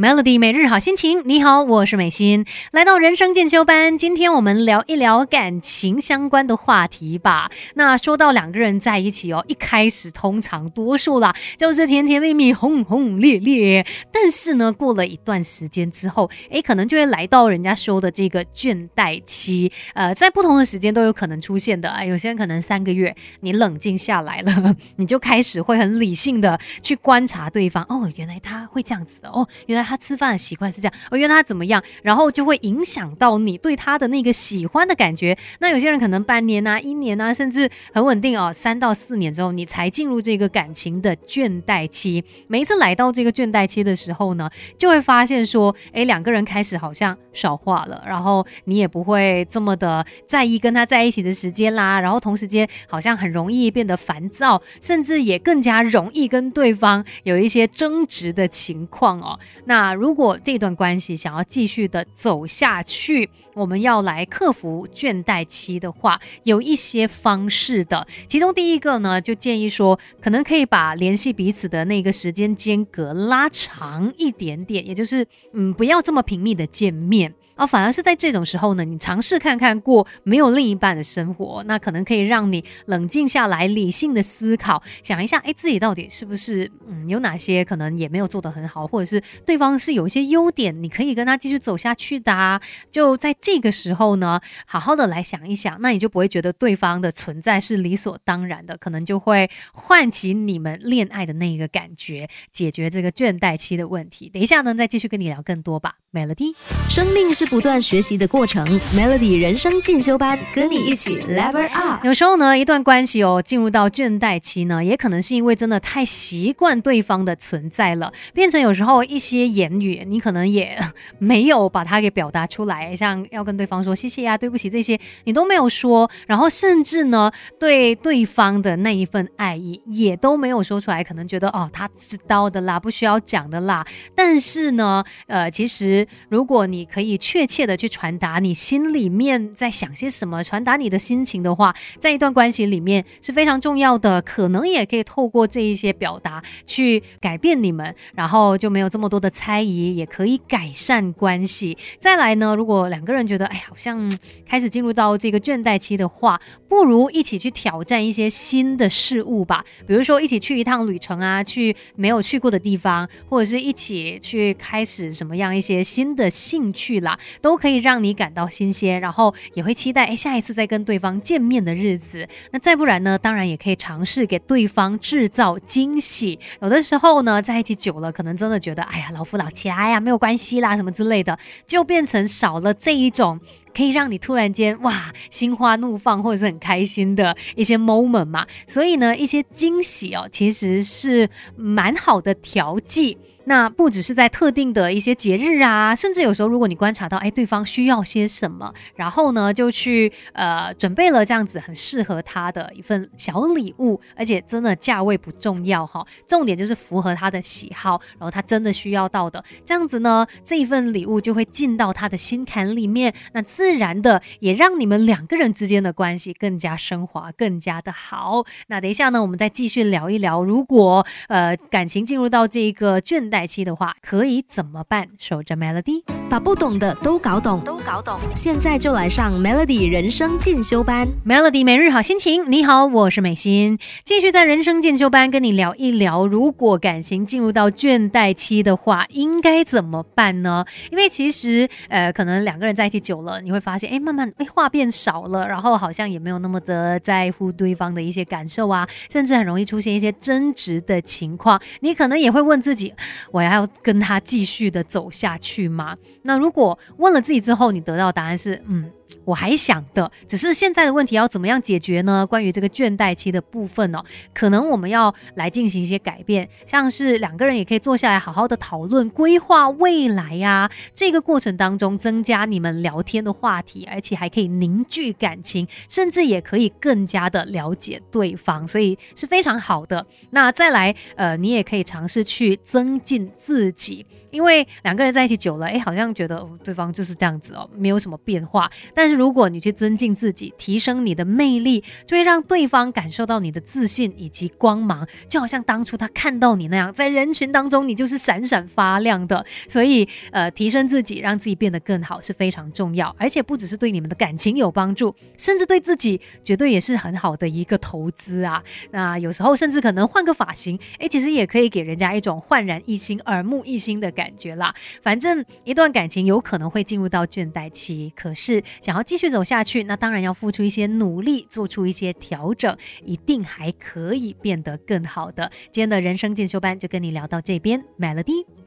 Melody 每日好心情，你好，我是美心，来到人生进修班，今天我们聊一聊感情相关的话题吧。那说到两个人在一起哦，一开始通常多数啦就是甜甜蜜蜜、轰轰烈烈，但是呢，过了一段时间之后，诶，可能就会来到人家说的这个倦怠期。呃，在不同的时间都有可能出现的。哎，有些人可能三个月，你冷静下来了，你就开始会很理性的去观察对方。哦，原来他会这样子哦，原来。他吃饭的习惯是这样，我约他怎么样，然后就会影响到你对他的那个喜欢的感觉。那有些人可能半年啊、一年啊，甚至很稳定哦，三到四年之后，你才进入这个感情的倦怠期。每一次来到这个倦怠期的时候呢，就会发现说，哎，两个人开始好像少话了，然后你也不会这么的在意跟他在一起的时间啦，然后同时间好像很容易变得烦躁，甚至也更加容易跟对方有一些争执的情况哦。那如果这段关系想要继续的走下去，我们要来克服倦怠期的话，有一些方式的。其中第一个呢，就建议说，可能可以把联系彼此的那个时间间隔拉长一点点，也就是嗯，不要这么频密的见面。啊，反而是在这种时候呢，你尝试看看过没有另一半的生活，那可能可以让你冷静下来，理性的思考，想一下，哎，自己到底是不是嗯有哪些可能也没有做得很好，或者是对方是有一些优点，你可以跟他继续走下去的。啊。就在这个时候呢，好好的来想一想，那你就不会觉得对方的存在是理所当然的，可能就会唤起你们恋爱的那一个感觉，解决这个倦怠期的问题。等一下呢，再继续跟你聊更多吧，Melody，生命是。不断学习的过程，Melody 人生进修班，跟你一起 Level Up。有时候呢，一段关系哦，进入到倦怠期呢，也可能是因为真的太习惯对方的存在了，变成有时候一些言语，你可能也没有把它给表达出来，像要跟对方说谢谢呀、对不起这些，你都没有说，然后甚至呢，对对方的那一份爱意也都没有说出来，可能觉得哦，他知道的啦，不需要讲的啦。但是呢，呃，其实如果你可以确切的去传达你心里面在想些什么，传达你的心情的话，在一段关系里面是非常重要的。可能也可以透过这一些表达去改变你们，然后就没有这么多的猜疑，也可以改善关系。再来呢，如果两个人觉得哎呀，好像开始进入到这个倦怠期的话，不如一起去挑战一些新的事物吧。比如说一起去一趟旅程啊，去没有去过的地方，或者是一起去开始什么样一些新的兴趣啦。都可以让你感到新鲜，然后也会期待哎下一次再跟对方见面的日子。那再不然呢，当然也可以尝试给对方制造惊喜。有的时候呢，在一起久了，可能真的觉得哎呀老夫老妻哎呀没有关系啦什么之类的，就变成少了这一种可以让你突然间哇心花怒放或者是很开心的一些 moment 嘛。所以呢，一些惊喜哦，其实是蛮好的调剂。那不只是在特定的一些节日啊，甚至有时候如果你观察到，哎，对方需要些什么，然后呢，就去呃准备了这样子很适合他的一份小礼物，而且真的价位不重要哈，重点就是符合他的喜好，然后他真的需要到的，这样子呢，这一份礼物就会进到他的心坎里面，那自然的也让你们两个人之间的关系更加升华，更加的好。那等一下呢，我们再继续聊一聊，如果呃感情进入到这个倦怠。待期的话可以怎么办？守着 Melody，把不懂的都搞懂，搞懂。现在就来上 Melody 人生进修班。Melody 每日好心情，你好，我是美心，继续在人生进修班跟你聊一聊，如果感情进入到倦怠期的话，应该怎么办呢？因为其实呃，可能两个人在一起久了，你会发现，哎，慢慢哎话变少了，然后好像也没有那么的在乎对方的一些感受啊，甚至很容易出现一些争执的情况。你可能也会问自己。我要跟他继续的走下去吗？那如果问了自己之后，你得到答案是嗯。我还想的，只是现在的问题要怎么样解决呢？关于这个倦怠期的部分呢，可能我们要来进行一些改变，像是两个人也可以坐下来好好的讨论规划未来呀。这个过程当中，增加你们聊天的话题，而且还可以凝聚感情，甚至也可以更加的了解对方，所以是非常好的。那再来，呃，你也可以尝试去增进自己，因为两个人在一起久了，哎，好像觉得对方就是这样子哦，没有什么变化，但是如果你去增进自己，提升你的魅力，就会让对方感受到你的自信以及光芒，就好像当初他看到你那样，在人群当中你就是闪闪发亮的。所以，呃，提升自己，让自己变得更好是非常重要，而且不只是对你们的感情有帮助，甚至对自己绝对也是很好的一个投资啊。那有时候甚至可能换个发型，诶，其实也可以给人家一种焕然一新、耳目一新的感觉啦。反正一段感情有可能会进入到倦怠期，可是想要继续走下去，那当然要付出一些努力，做出一些调整，一定还可以变得更好的。今天的人生进修班就跟你聊到这边，Melody。